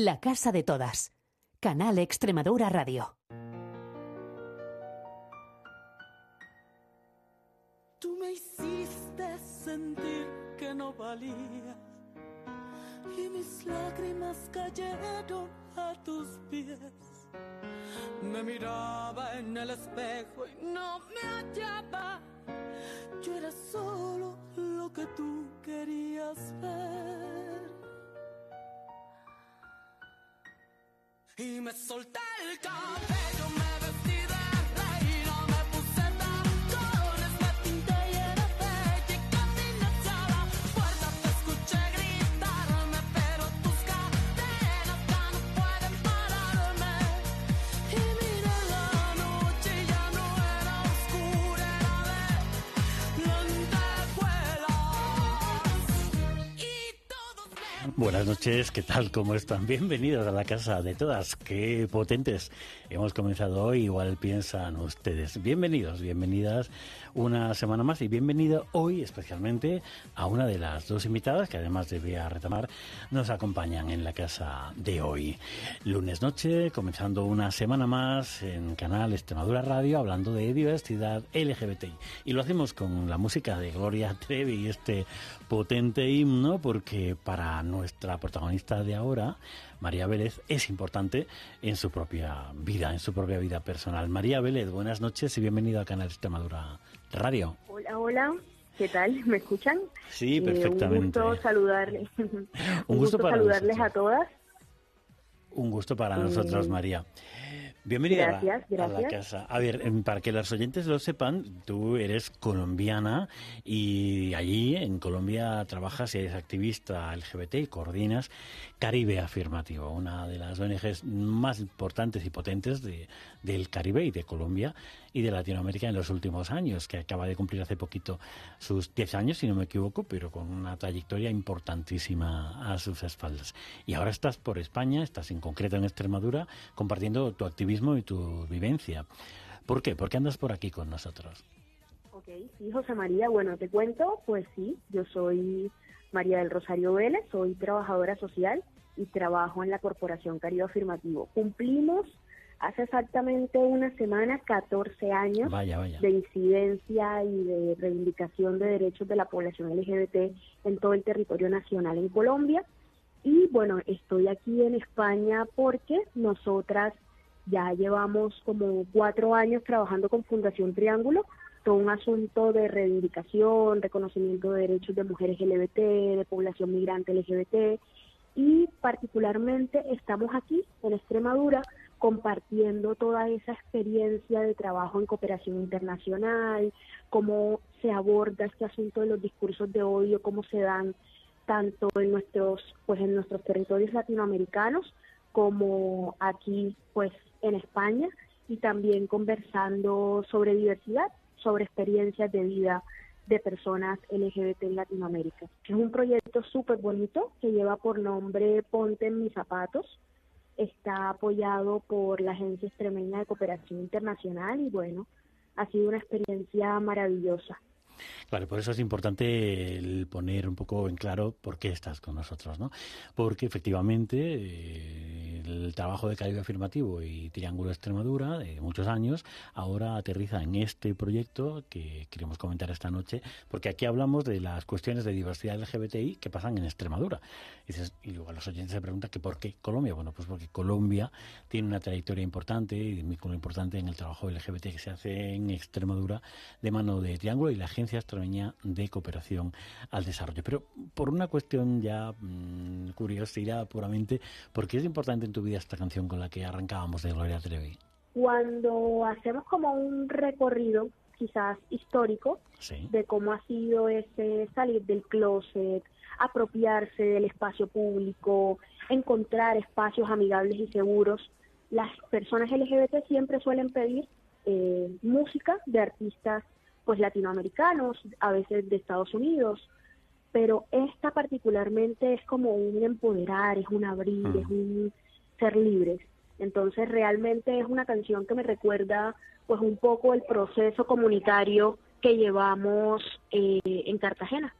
La Casa de Todas. Canal Extremadura Radio. Tú me hiciste sentir que no valía y mis lágrimas cayeron a tus pies. Me miraba en el espejo y no me hallaba. Yo era solo lo que tú querías ver. Y me solté el cabello, me Buenas noches, ¿qué tal? ¿Cómo están? Bienvenidos a la casa de todas. Qué potentes hemos comenzado hoy, igual piensan ustedes. Bienvenidos, bienvenidas una semana más y bienvenido hoy especialmente a una de las dos invitadas que además de Bea Retamar nos acompañan en la casa de hoy. Lunes noche, comenzando una semana más en Canal Extremadura Radio hablando de diversidad LGBTI. Y lo hacemos con la música de Gloria Trevi y este potente himno porque para nuestra protagonista de ahora, María Vélez, es importante en su propia vida, en su propia vida personal. María Vélez, buenas noches y bienvenida a Canal Extremadura Radio. Hola, hola. ¿Qué tal? ¿Me escuchan? Sí, Eh, perfectamente. un gusto saludarles. Un gusto para saludarles nosotros. a todas. Un gusto para Eh, nosotros, María. Bienvenida a la- gracias, a, la gracias. casa. A ver, em, para que los oyentes lo sepan, tú eres colombiana y allí en Colombia trabajas y eres activista LGBT y coordinas Caribe Afirmativo, una de las ONGs más importantes y potentes de- del Caribe y de Colombia y de Latinoamérica en los últimos años, que acaba de cumplir hace poquito sus 10 años, si no me equivoco, pero con una trayectoria importantísima a sus espaldas. Y ahora estás por España, estás en concreto en Extremadura, compartiendo tu activismo y tu vivencia. ¿Por qué? ¿Por qué andas por aquí con nosotros? Ok, sí, José María, bueno, te cuento, pues sí, yo soy María del Rosario Vélez, soy trabajadora social y trabajo en la Corporación Caribe Afirmativo. Cumplimos hace exactamente una semana 14 años Vaya, vaya. de incidencia y de reivindicación de derechos de la población LGBT en todo el territorio nacional en Colombia. Y bueno, estoy aquí en España porque nosotras ya llevamos como cuatro años trabajando con Fundación Triángulo, todo un asunto de reivindicación, reconocimiento de derechos de mujeres LGBT, de población migrante LGBT, y particularmente estamos aquí en Extremadura compartiendo toda esa experiencia de trabajo en cooperación internacional, cómo se aborda este asunto de los discursos de odio, cómo se dan tanto en nuestros pues en nuestros territorios latinoamericanos como aquí pues en España y también conversando sobre diversidad, sobre experiencias de vida de personas LGBT en Latinoamérica. Es un proyecto súper bonito que lleva por nombre Ponte en mis zapatos. Está apoyado por la Agencia Extremeña de Cooperación Internacional y bueno, ha sido una experiencia maravillosa. Claro, por eso es importante el poner un poco en claro por qué estás con nosotros, ¿no? Porque efectivamente eh, el trabajo de Caribe Afirmativo y Triángulo Extremadura de muchos años ahora aterriza en este proyecto que queremos comentar esta noche, porque aquí hablamos de las cuestiones de diversidad LGBTI que pasan en Extremadura. Y, dices- y luego los oyentes se preguntan que por qué Colombia. Bueno, pues porque Colombia tiene una trayectoria importante y vínculo importante en el trabajo LGBT que se hace en Extremadura de mano de Triángulo y la Agencia Extremeña de Cooperación al Desarrollo. Pero por una cuestión ya mm, curiosidad puramente, ¿por qué es importante en tu vida esta canción con la que arrancábamos de Gloria Trevi? Cuando hacemos como un recorrido quizás histórico Sí. de cómo ha sido ese salir del closet, apropiarse del espacio público, encontrar espacios amigables y seguros, las personas LGBT siempre suelen pedir eh, música de artistas pues latinoamericanos, a veces de Estados Unidos, pero esta particularmente es como un empoderar, es un abrir, es un ser libres. Entonces realmente es una canción que me recuerda pues un poco el proceso comunitario que llevamos eh, en Cartagena.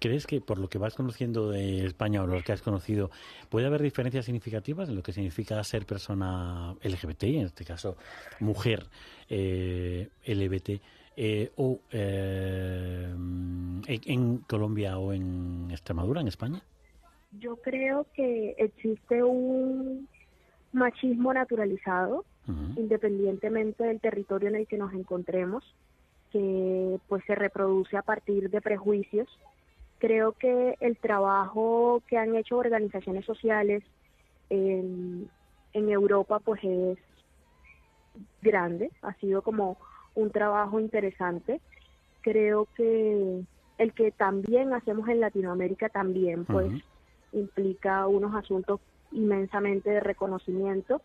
¿Crees que por lo que vas conociendo de España o lo que has conocido, puede haber diferencias significativas en lo que significa ser persona LGBT, en este caso mujer eh, LGBT, eh, o eh, en, en Colombia o en Extremadura, en España? Yo creo que existe un machismo naturalizado, independientemente del territorio en el que nos encontremos, que pues se reproduce a partir de prejuicios. Creo que el trabajo que han hecho organizaciones sociales en, en Europa pues es grande, ha sido como un trabajo interesante. Creo que el que también hacemos en Latinoamérica también pues implica unos asuntos inmensamente de reconocimiento.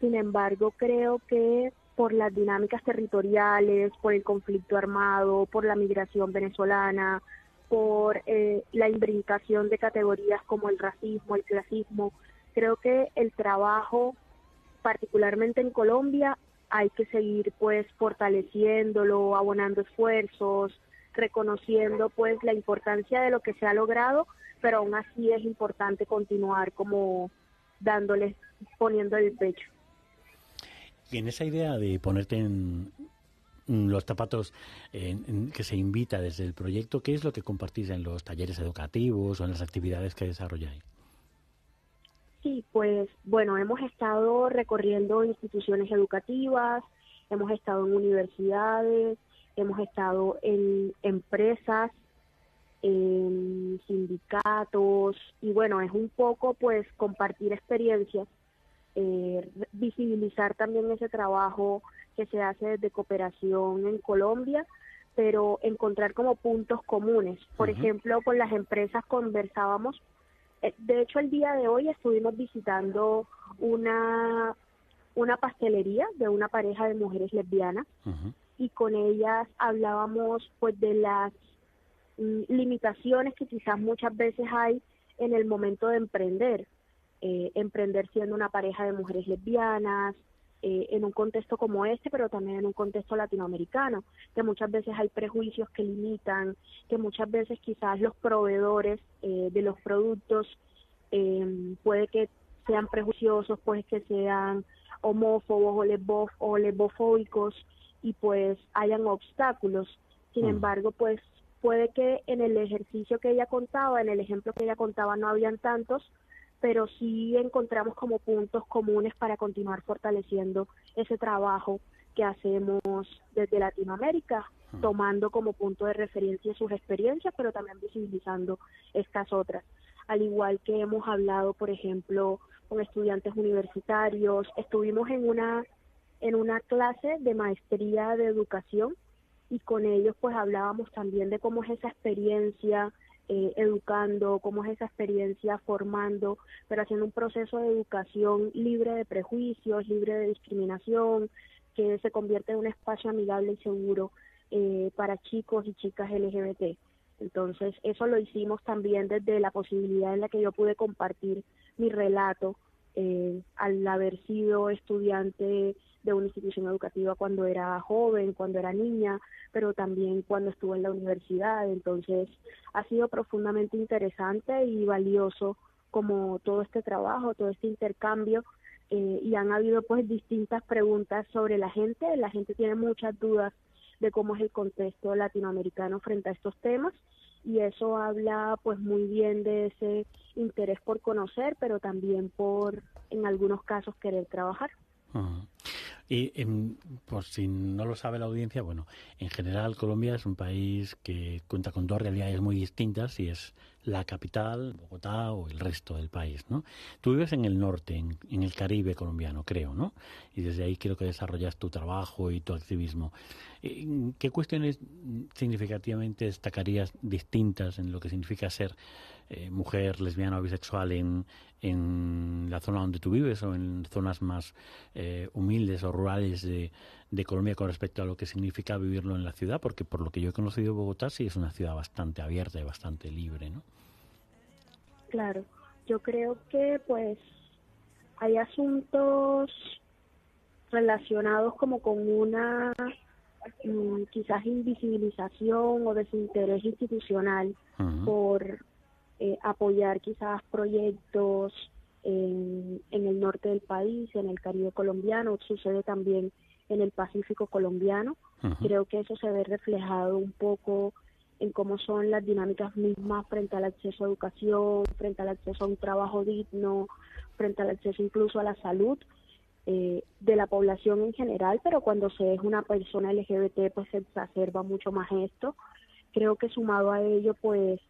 Sin embargo, creo que por las dinámicas territoriales, por el conflicto armado, por la migración venezolana, por eh, la imbricación de categorías como el racismo, el clasismo, creo que el trabajo, particularmente en Colombia, hay que seguir pues fortaleciéndolo, abonando esfuerzos, reconociendo pues la importancia de lo que se ha logrado, pero aún así es importante continuar como dándoles, poniendo el pecho. Y en esa idea de ponerte en los zapatos en- que se invita desde el proyecto, ¿qué es lo que compartís en los talleres educativos o en las actividades que desarrolláis? Sí, pues bueno, hemos estado recorriendo instituciones educativas, hemos estado en universidades, hemos estado en empresas, en sindicatos y bueno, es un poco pues compartir experiencias, eh, visibilizar también ese trabajo que se hace desde cooperación en Colombia, pero encontrar como puntos comunes. Por ejemplo, con las empresas conversábamos De hecho, el día de hoy estuvimos visitando una, una pastelería de una pareja de mujeres lesbianas y con ellas hablábamos pues de las mm, limitaciones que quizás muchas veces hay en el momento de emprender. Eh, emprender siendo una pareja de mujeres lesbianas, eh, en un contexto como este, pero también en un contexto latinoamericano, que muchas veces hay prejuicios que limitan, que muchas veces quizás los proveedores eh, de los productos eh, puede que sean prejuiciosos, pues que sean homófobos o, lesbo- o lesbofóbicos y pues hayan obstáculos. Sin Mm. embargo, pues puede que en el ejercicio que ella contaba, en el ejemplo que ella contaba, no habían tantos, pero sí encontramos como puntos comunes para continuar fortaleciendo ese trabajo que hacemos desde Latinoamérica, tomando como punto de referencia sus experiencias, pero también visibilizando estas otras. Al igual que hemos hablado, por ejemplo, con estudiantes universitarios, estuvimos en una en una clase de maestría de educación y con ellos pues hablábamos también de cómo es esa experiencia eh, educando, cómo es esa experiencia formando, pero haciendo un proceso de educación libre de prejuicios, libre de discriminación, que se convierte en un espacio amigable y seguro eh, para chicos y chicas LGBT. Entonces, eso lo hicimos también desde la posibilidad en la que yo pude compartir mi relato eh, al haber sido estudiante de una institución educativa cuando era joven, cuando era niña, pero también cuando estuve en la universidad. Entonces, ha sido profundamente interesante y valioso como todo este trabajo, todo este intercambio. eh, y han habido pues distintas preguntas sobre la gente. La gente tiene muchas dudas de cómo es el contexto latinoamericano frente a estos temas y eso habla pues muy bien de ese interés por conocer, pero también por en algunos casos querer trabajar. Y em, por si no lo sabe la audiencia, bueno, en general Colombia es un país que cuenta con dos realidades muy distintas y es la capital, Bogotá o el resto del país, ¿no? Tú vives en el norte, en, en el Caribe colombiano, creo, ¿no? Y desde ahí creo que desarrollas tu trabajo y tu activismo. Eh, ¿Qué cuestiones significativamente destacarías distintas en lo que significa ser eh, mujer, lesbiana o bisexual en, en la zona donde tú vives o en zonas más eh, humildes o rurales de, de Colombia con respecto a lo que significa vivirlo en la ciudad? Porque por lo que yo he conocido Bogotá sí es una ciudad bastante abierta y bastante libre, ¿no? Claro, yo creo que pues hay asuntos relacionados como con una mm, quizás invisibilización o desinterés institucional por eh, apoyar quizás proyectos en, en el norte del país, en el Caribe colombiano, sucede también en el Pacífico colombiano. Creo que eso se ve reflejado un poco en cómo son las dinámicas mismas frente al acceso a educación, frente al acceso a un trabajo digno, frente al acceso incluso a la salud eh, de la población en general, pero cuando se es una persona LGBT pues se exacerba mucho más esto. Creo que sumado a ello pues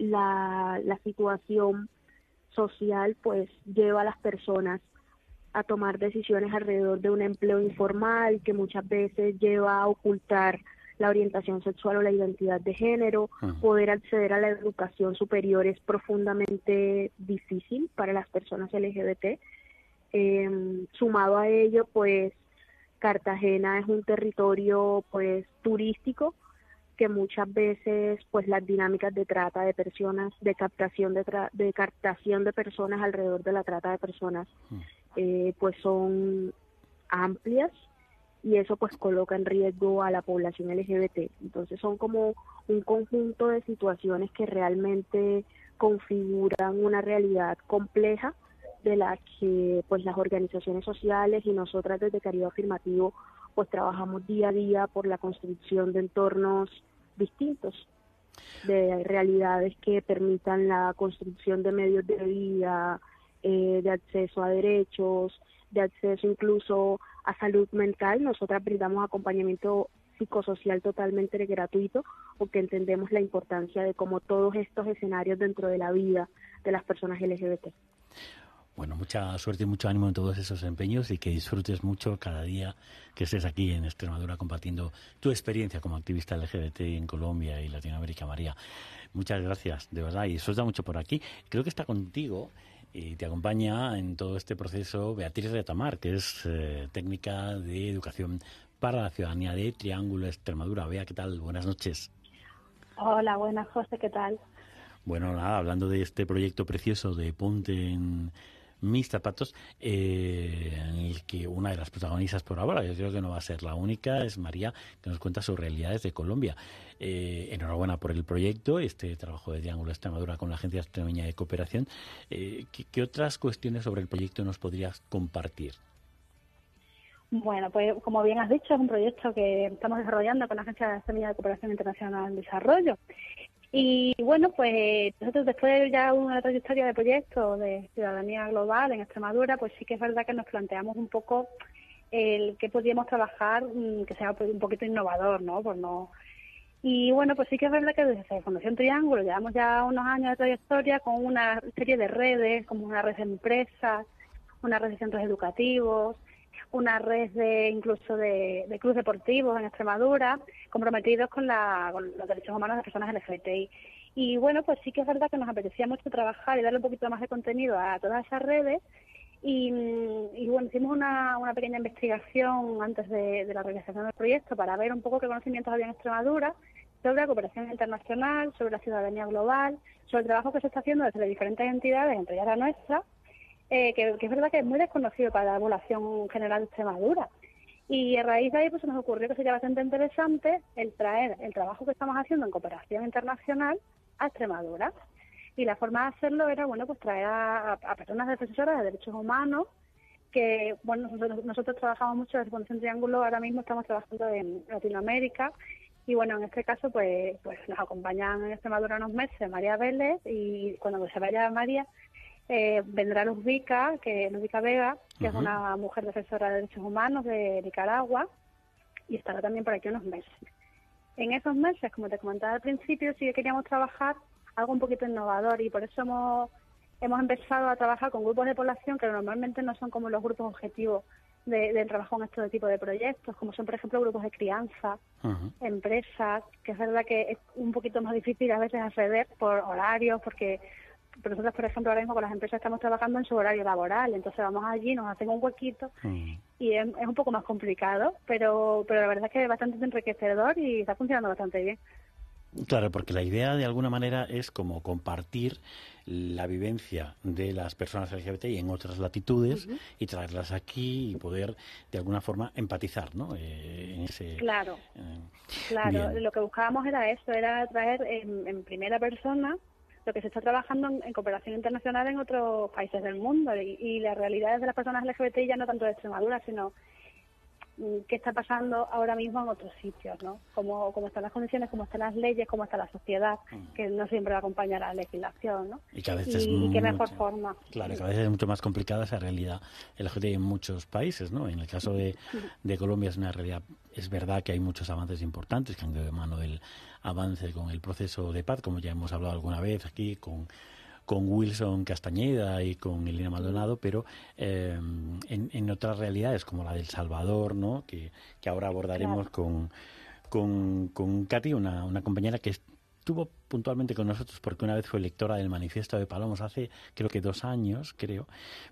la, la situación social pues lleva a las personas a tomar decisiones alrededor de un empleo informal que muchas veces lleva a ocultar la orientación sexual o la identidad de género, Ujú. poder acceder a la educación superior es profundamente difícil para las personas LGBT. Eh, sumado a ello, pues Cartagena es un territorio pues turístico que muchas veces pues las dinámicas de trata de personas, de captación de, tra- de captación de personas alrededor de la trata de personas, eh, pues son amplias y eso pues coloca en riesgo a la población LGBT. Entonces son como un conjunto de situaciones que realmente configuran una realidad compleja de la que pues las organizaciones sociales y nosotras desde Caribe Afirmativo pues trabajamos día a día por la construcción de entornos distintos de realidades que permitan la construcción de medios de vida, eh, de acceso a derechos, de acceso incluso a salud mental. Nosotras brindamos acompañamiento psicosocial totalmente gratuito porque entendemos la importancia de cómo todos estos escenarios dentro de la vida de las personas LGBT. Bueno, mucha suerte y mucho ánimo en todos esos empeños y que disfrutes mucho cada día que estés aquí en Extremadura compartiendo tu experiencia como activista LGBT en Colombia y Latinoamérica, María. Muchas gracias, de verdad, y suelta mucho por aquí. Creo que está contigo y te acompaña en todo este proceso Beatriz Retamar, que es eh, técnica de educación para la ciudadanía de Triángulo Extremadura. Bea, ¿qué tal? Buenas noches. Hola, buenas, José, ¿qué tal? Bueno, nada, hablando de este proyecto precioso de Ponte en mis zapatos, eh, en el que una de las protagonistas por ahora, yo creo que no va a ser la única, es María, que nos cuenta sus realidades de Colombia. Eh, enhorabuena por el proyecto, este trabajo de Triángulo Extremadura con la Agencia Extremeña de Cooperación. Eh, ¿qué, qué otras cuestiones sobre el proyecto nos podrías compartir? Bueno, pues como bien has dicho, es un proyecto que estamos desarrollando con la Agencia Extremeña de Cooperación Internacional en Desarrollo. Y bueno, pues nosotros después de ya una trayectoria de proyectos de ciudadanía global en Extremadura, pues sí que es verdad que nos planteamos un poco el que podíamos trabajar mm, que sea un poquito innovador, ¿no? Por no y bueno, pues sí que es verdad que desde Fundación Triángulo llevamos ya unos años de trayectoria con una serie de redes, como una red de empresas, una red de centros educativos, una red de incluso de, de clubes deportivos en Extremadura, comprometidos con, la, con los derechos humanos de personas LGBTI. Y bueno, pues sí que es verdad que nos apetecía mucho trabajar y darle un poquito más de contenido a todas esas redes. Y, bueno, hicimos una, una pequeña investigación antes de, de la realización del proyecto para ver un poco qué conocimientos había en Extremadura sobre la cooperación internacional, sobre la ciudadanía global, sobre el trabajo que se está haciendo desde las diferentes entidades, entre ellas la nuestra, eh, que, es verdad que es muy desconocido para la población general de Extremadura. Y a raíz de ahí pues, se nos ocurrió que sería bastante interesante el traer el trabajo que estamos haciendo en cooperación internacional a Extremadura. Y la forma de hacerlo era, bueno, pues traer a, a personas defensoras de derechos humanos, que, bueno, nosotros, nosotros trabajamos mucho desde Fundación Triángulo, ahora mismo estamos trabajando en Latinoamérica, y bueno, en este caso, pues, pues nos acompañan en Extremadura unos meses María Vélez, y cuando se vaya María, eh, vendrá Luzvica, que Luzvica Vega, que uh -huh. es una mujer defensora de derechos humanos de Nicaragua, y estará también por aquí unos meses. En esos meses, como te comentaba al principio, sí que queríamos trabajar algo un poquito innovador y por eso hemos, hemos empezado a trabajar con grupos de población que normalmente no son como los grupos objetivos de, del trabajo en este tipo de proyectos, como son, por ejemplo, grupos de crianza, uh -huh. empresas, que es verdad que es un poquito más difícil a veces acceder por horarios, porque pero nosotros, por ejemplo, ahora mismo con las empresas estamos trabajando en su horario laboral, entonces vamos allí, nos hacen un huequito mm. y es, es, un poco más complicado, pero pero la verdad es que es bastante enriquecedor y está funcionando bastante bien. Claro, porque la idea de alguna manera es como compartir la vivencia de las personas LGBTI en otras latitudes y traerlas aquí y poder de alguna forma empatizar, ¿no? Eh, en ese, Claro, eh, claro. bien. Lo que buscábamos era eso, era traer en, en primera persona lo que se está trabajando en, cooperación internacional en otros países del mundo. Y, y las realidades de las personas LGBTI ya no tanto de Extremadura, sino qué está pasando ahora mismo en otros sitios, ¿no? Cómo, cómo están las condiciones, cómo están las leyes, cómo está la sociedad, que no siempre va a acompañar a la legislación, ¿no? Y que a veces y, y qué mejor mucho- forma. Claro, que a veces es mucho más complicada esa realidad LGBTI en muchos países, ¿no? En el caso de, de Colombia es una realidad, es verdad que hay muchos avances importantes que han ido de mano del avance con el proceso de paz, como ya hemos hablado alguna vez aquí con con Wilson Castañeda y con Elena Maldonado, pero eh, en, en otras realidades como la del Salvador, ¿no? Que, que ahora abordaremos con, con, con Katy, una, una compañera que estuvo puntualmente con nosotros porque una vez fue lectora del Manifiesto de Palomos hace creo que dos años, creo,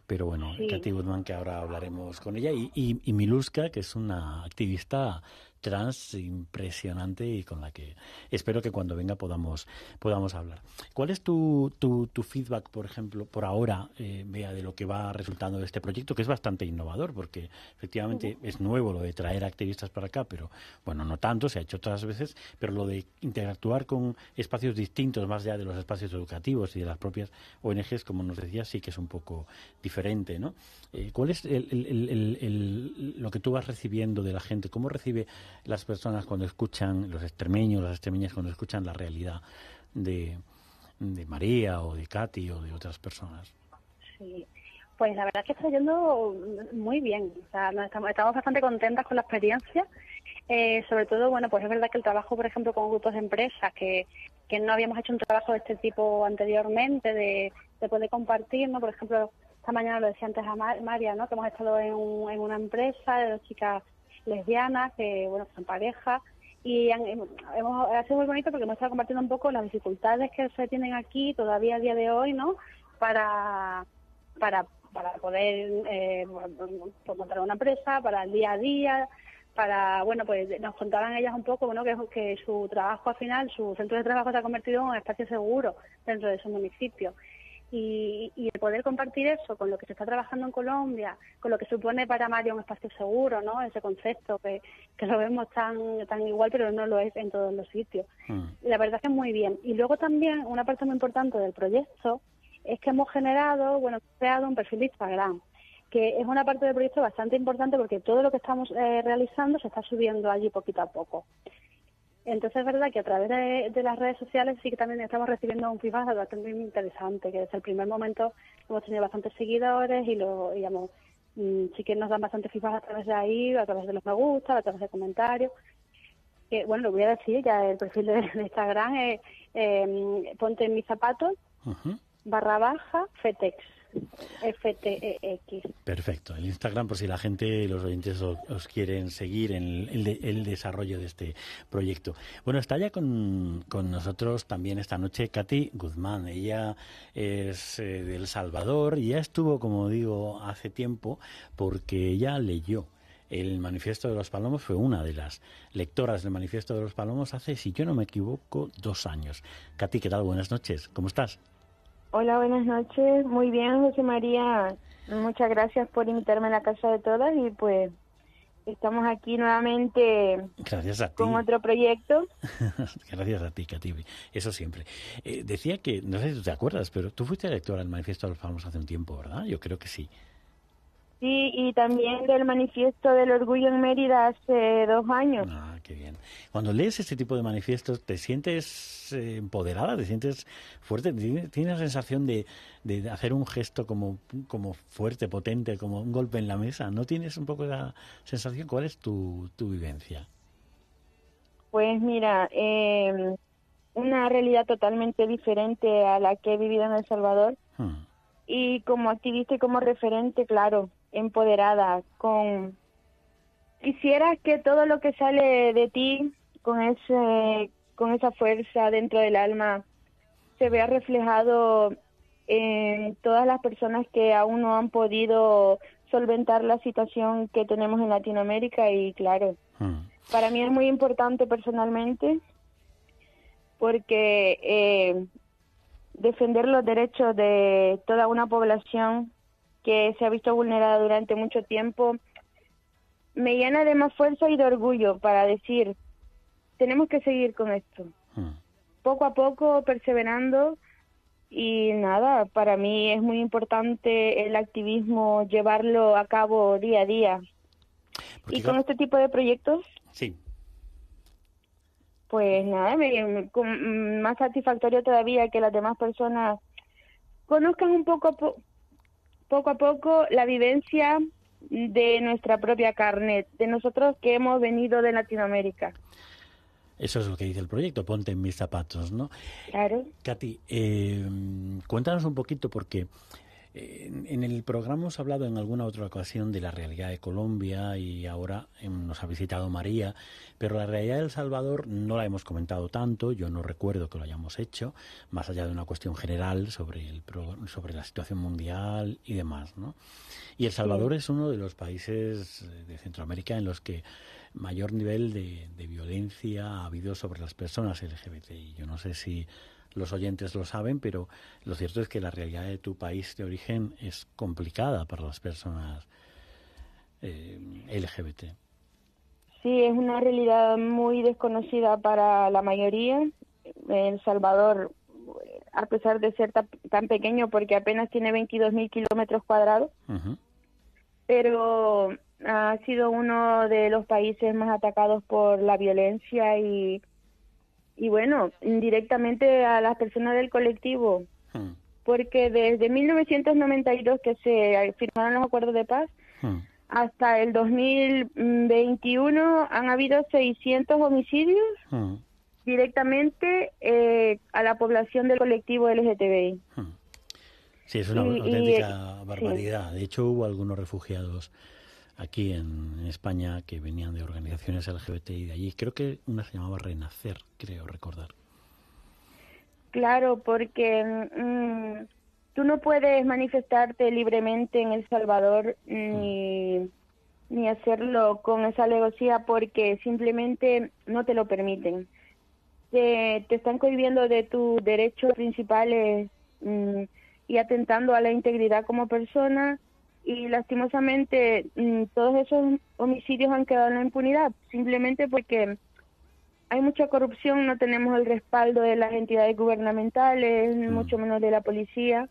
pero bueno, Sí. Katy Guzmán que ahora hablaremos con ella y, y, y Miluska que es una activista trans impresionante y con la que espero que cuando venga podamos podamos hablar. ¿Cuál es tu, tu, tu feedback, por ejemplo, por ahora, eh, Bea, de lo que va resultando de este proyecto, que es bastante innovador, porque efectivamente es nuevo lo de traer activistas para acá, pero bueno, no tanto, se ha hecho otras veces, pero lo de interactuar con espacios distintos, más allá de los espacios educativos y de las propias ONGs, como nos decías, sí que es un poco diferente, ¿no? Eh, ¿Cuál es el- el- el- lo que tú vas recibiendo de la gente? ¿Cómo recibe las personas cuando escuchan, los extremeños, las extremeñas, cuando escuchan la realidad de, de María o de Katy o de otras personas? Sí. Pues la verdad es que está yendo muy bien. O sea, nos estamos, bastante contentas con la experiencia. Eh, sobre todo, bueno, pues es verdad que el trabajo, por ejemplo, con grupos de empresas, que, que no habíamos hecho un trabajo de este tipo anteriormente, de, de poder compartir, ¿no? Por ejemplo, esta mañana lo decía antes a Mar- María, ¿no? Que hemos estado en, en una empresa de dos chicas lesbianas, que, bueno, son pareja, y han- hemos, ha sido muy bonito porque hemos estado compartiendo un poco las dificultades que se tienen aquí todavía a día de hoy, ¿no? Para, para, para poder eh, pues, montar una empresa, para el día a día, para, bueno, pues nos contaban ellas un poco, bueno, que, que su trabajo al final, su centro de trabajo se ha convertido en un espacio seguro dentro de su municipio. Y, y el poder compartir eso con lo que se está trabajando en Colombia, con lo que supone para Mario un espacio seguro, ¿no? Ese concepto que, que lo vemos tan, tan igual, pero no lo es en todos los sitios. Mm. La verdad es que muy bien. Y luego también una parte muy importante del proyecto es que hemos generado, bueno, creado un perfil de Instagram, que es una parte del proyecto bastante importante porque todo lo que estamos eh, realizando se está subiendo allí poquito a poco. Entonces es verdad que a través de, de las redes sociales sí que también estamos recibiendo un feedback bastante interesante, que desde el primer momento hemos tenido bastantes seguidores y lo, digamos, mm, sí que nos dan bastante feedback a través de ahí, a través de los me gusta, a través de comentarios. Que, bueno, lo voy a decir, ya el perfil de, de Instagram es eh, ponte en mis zapatos barra baja FETEX, F-T-E-X. Perfecto. El Instagram, por si la gente, los oyentes os, quieren seguir en el, el de- el desarrollo de este proyecto. Bueno, está ya con, con nosotros también esta noche Katy Guzmán. Ella es eh, de El Salvador y ya estuvo, como digo, hace tiempo porque ella leyó. El Manifiesto de los Palomos fue una de las lectoras del Manifiesto de los Palomos hace, si yo no me equivoco, dos años. Katy, ¿qué tal? Buenas noches. ¿Cómo estás? Hola, buenas noches. Muy bien, José María. Muchas gracias por invitarme a la casa de todas y pues estamos aquí nuevamente Gracias a ti. con otro proyecto. Gracias a ti, Katy. Eso siempre. Eh, decía que, no sé si tú te acuerdas, pero tú fuiste lectora del Manifiesto de los Palomos hace un tiempo, ¿verdad? Yo creo que sí. Sí, y también del manifiesto del orgullo en Mérida hace dos años. Ah, qué bien. Cuando lees este tipo de manifiestos, ¿te sientes eh, empoderada? ¿Te sientes fuerte? ¿Tienes tienes la sensación de, de hacer un gesto como, como fuerte, potente, como un golpe en la mesa? ¿No tienes un poco esa sensación? ¿Cuál es tu, tu vivencia? Pues mira, eh, una realidad totalmente diferente a la que he vivido en El Salvador. Hmm. y como activista y como referente, claro, empoderada, con quisiera que todo lo que sale de ti con ese con esa fuerza dentro del alma se vea reflejado en todas las personas que aún no han podido solventar la situación que tenemos en Latinoamérica y claro, Hmm. para mí es muy importante personalmente porque eh, defender los derechos de toda una población que se ha visto vulnerada durante mucho tiempo me llena de más fuerza y de orgullo para decir, tenemos que seguir con esto. Mm. Poco a poco, perseverando y nada, para mí es muy importante el activismo, llevarlo a cabo día a día. Porque, Y con este tipo de proyectos, Sí, pues nada, me, me- con- más satisfactorio todavía que las demás personas conozcan un poco poco a poco la vivencia de nuestra propia carne, de nosotros que hemos venido de Latinoamérica. eso es lo que dice el proyecto, ponte en mis zapatos, ¿no? Claro. Katy, eh, cuéntanos un poquito porque en, en el programa hemos hablado en alguna otra ocasión de la realidad de Colombia y ahora em, nos ha visitado María, pero la realidad de El Salvador no la hemos comentado tanto, yo no recuerdo que lo hayamos hecho, más allá de una cuestión general sobre, el sobre la situación mundial y demás, ¿no? Y El Salvador es uno de los países eh, de Centroamérica en los que mayor nivel de, de violencia ha habido sobre las personas LGBTI. Yo no sé si los oyentes lo saben, pero lo cierto es que la realidad de tu país de origen es complicada para las personas eh, LGBT. Sí, es una realidad muy desconocida para la mayoría. El Salvador, a pesar de ser ta- tan pequeño, porque apenas tiene 22 mil kilómetros cuadrados, pero ha sido uno de los países más atacados por la violencia y, y bueno, indirectamente a las personas del colectivo, Mm, porque desde 1992 que se firmaron los acuerdos de paz, mm. hasta el 2021 han habido 600 homicidios Mm, directamente eh, a la población del colectivo LGTBI. Sí, es una Y- auténtica barbaridad. De hecho, hubo algunos refugiados aquí en España que venían de organizaciones LGBTI de allí. Creo que una se llamaba Renacer, creo recordar. Claro, porque mm, tú no puedes manifestarte libremente en El Salvador ni, ni hacerlo con esa alevosía porque simplemente no te lo permiten. Te, te están cohibiendo de tus derechos principales mm, y atentando a la integridad como persona y lastimosamente mm, todos esos homicidios han quedado en la impunidad simplemente porque hay mucha corrupción, no tenemos el respaldo de las entidades gubernamentales, Mm. mucho menos de la policía,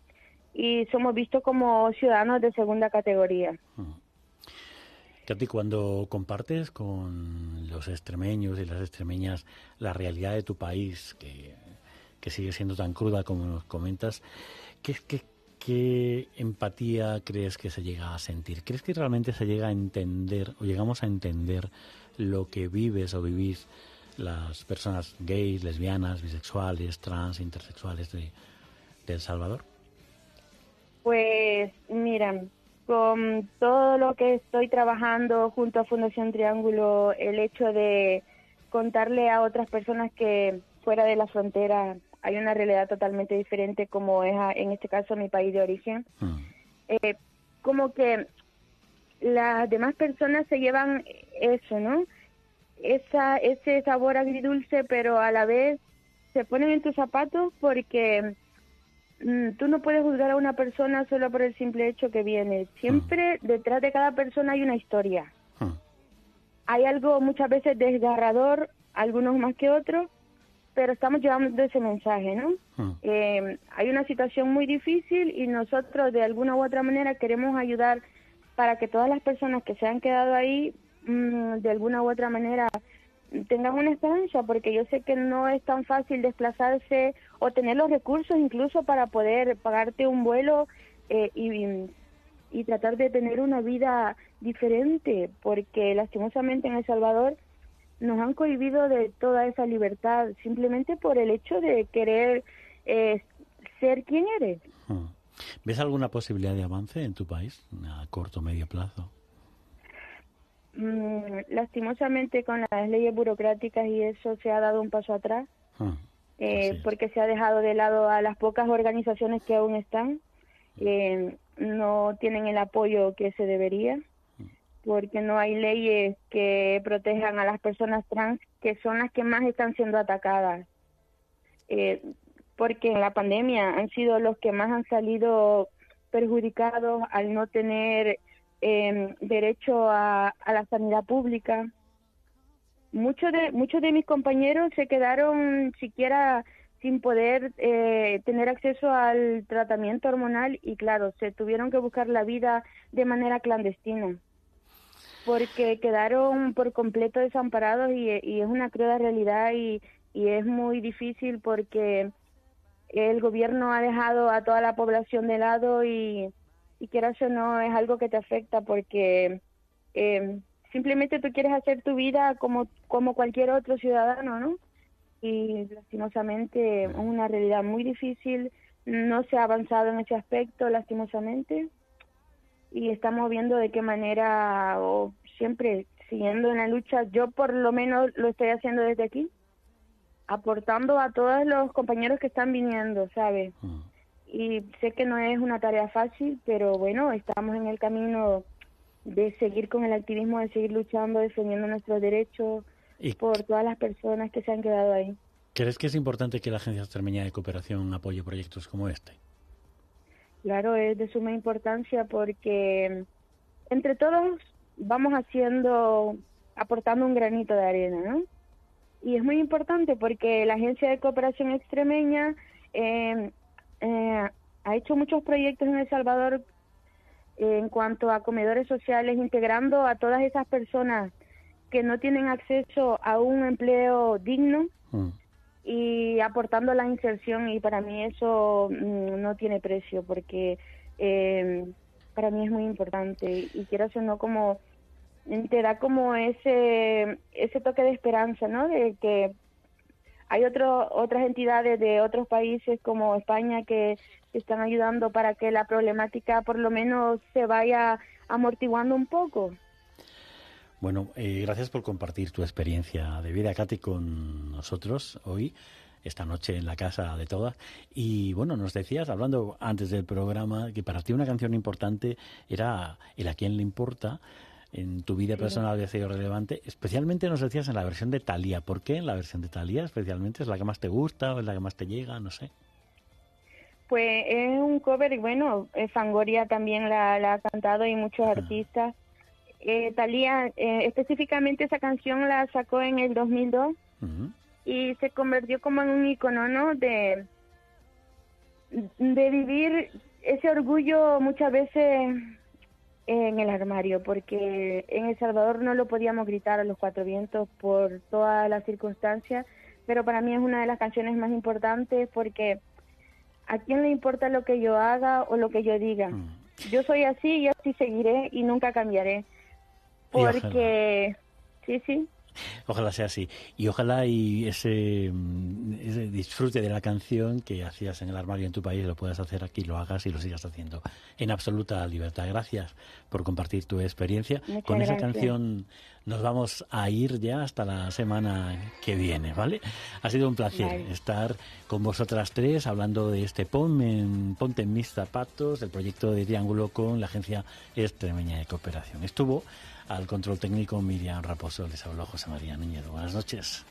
y somos vistos como ciudadanos de segunda categoría. Mm. Katy, cuando compartes con los extremeños y las extremeñas la realidad de tu país, que, que sigue siendo tan cruda como nos comentas, ¿qué, qué, qué empatía crees que se llega a sentir? ¿Crees que realmente se llega a entender o llegamos a entender lo que vives o vivís las personas gays, lesbianas, bisexuales, trans, intersexuales de, de El Salvador? Pues mira, con todo lo que estoy trabajando junto a Fundación Triángulo, el hecho de contarle a otras personas que fuera de la frontera hay una realidad totalmente diferente como es a- en este caso mi país de origen, Mm, eh, como que las demás personas se llevan eso, ¿no? Esa, ese sabor agridulce, pero a la vez se ponen en tus zapatos porque mm, tú no puedes juzgar a una persona solo por el simple hecho que viene. Siempre detrás de cada persona hay una historia. mm, Hay algo muchas veces desgarrador, algunos más que otros, pero estamos llevando ese mensaje, ¿no? mm. Eh, hay una situación muy difícil y nosotros de alguna u otra manera queremos ayudar para que todas las personas que se han quedado ahí mm, de alguna u otra manera tengan una esperanza, porque yo sé que no es tan fácil desplazarse o tener los recursos incluso para poder pagarte un vuelo eh, y, y tratar de tener una vida diferente, porque lastimosamente en El Salvador nos han cohibido de toda esa libertad simplemente por el hecho de querer eh, ser quien eres. Mm. ¿Ves alguna posibilidad de avance en tu país a corto o medio plazo? Mm, lastimosamente con las leyes burocráticas y eso se ha dado un paso atrás Mm, eh, porque se ha dejado de lado a las pocas organizaciones que aún están eh, no tienen el apoyo que se debería porque no hay leyes que protejan a las personas trans que son las que más están siendo atacadas eh, porque en la pandemia han sido los que más han salido perjudicados al no tener eh, derecho a, a la sanidad pública. Muchos de, muchos de mis compañeros se quedaron siquiera sin poder eh, tener acceso al tratamiento hormonal y claro, se tuvieron que buscar la vida de manera clandestina porque quedaron por completo desamparados y, y es una cruda realidad y, y es muy difícil porque el gobierno ha dejado a toda la población de lado y, y quieras o no es algo que te afecta porque eh, simplemente tú quieres hacer tu vida como, como cualquier otro ciudadano, ¿no? Y lastimosamente es una realidad muy difícil, no se ha avanzado en ese aspecto, lastimosamente, y estamos viendo de qué manera, o siempre siguiendo en la lucha, yo por lo menos lo estoy haciendo desde aquí, aportando a todos los compañeros que están viniendo, ¿sabes? Mm. y sé que no es una tarea fácil, pero bueno, estamos en el camino de seguir con el activismo, de seguir luchando, defendiendo nuestros derechos ¿Y por todas las personas que se han quedado ahí. crees que es importante que la Agencia Extremeña de Cooperación apoye proyectos como este? Claro, es de suma importancia porque entre todos vamos haciendo, aportando un granito de arena, ¿no? Y es muy importante porque la Agencia de Cooperación Extremeña eh, eh, ha hecho muchos proyectos en El Salvador en cuanto a comedores sociales, integrando a todas esas personas que no tienen acceso a un empleo digno Mm. y aportando la inserción y para mí eso mm, no tiene precio porque eh, para mí es muy importante y quiero o no como te da como ese ese toque de esperanza no de que hay otro, otras entidades de otros países como España que están ayudando para que la problemática por lo menos se vaya amortiguando un poco. Bueno, eh, gracias por compartir tu experiencia de vida, Katy, con nosotros hoy, esta noche en la casa de todas. Y bueno, nos decías, hablando antes del programa, que para ti una canción importante era El a quién le importa. En tu vida personal había sido relevante. Especialmente nos decías en la versión de Thalía. ¿Por qué en la versión de Thalía especialmente? ¿Es la que más te gusta o es la que más te llega? No sé. Pues es un cover y bueno, eh, Fangoria también la, la ha cantado y muchos artistas. Eh, Talía, específicamente esa canción la sacó en el 2002 Ujú. Y se convirtió como en un icono, ¿no? De, de vivir ese orgullo muchas veces en el armario, porque en El Salvador no lo podíamos gritar a los cuatro vientos por todas las circunstancias, pero para mí es una de las canciones más importantes porque a quién le importa lo que yo haga o lo que yo diga. Mm. Yo soy así y así seguiré y nunca cambiaré. Porque, sí, sí, Ojalá sea así. Y ojalá y ese, mm, ese disfrute de la canción que hacías en el armario en tu país lo puedas hacer aquí, lo hagas y lo sigas haciendo en absoluta libertad. Gracias por compartir tu experiencia. Muchas Con esa canción nos vamos a ir ya hasta la semana que viene, ¿vale? Ha sido un placer Vale. estar con vosotras tres hablando de este Ponme en- Ponte en mis zapatos, del proyecto de Triángulo con la Agencia Extremeña de Cooperación. Estuvo al control técnico Miriam Raposo, les habló José María Núñez. Buenas noches.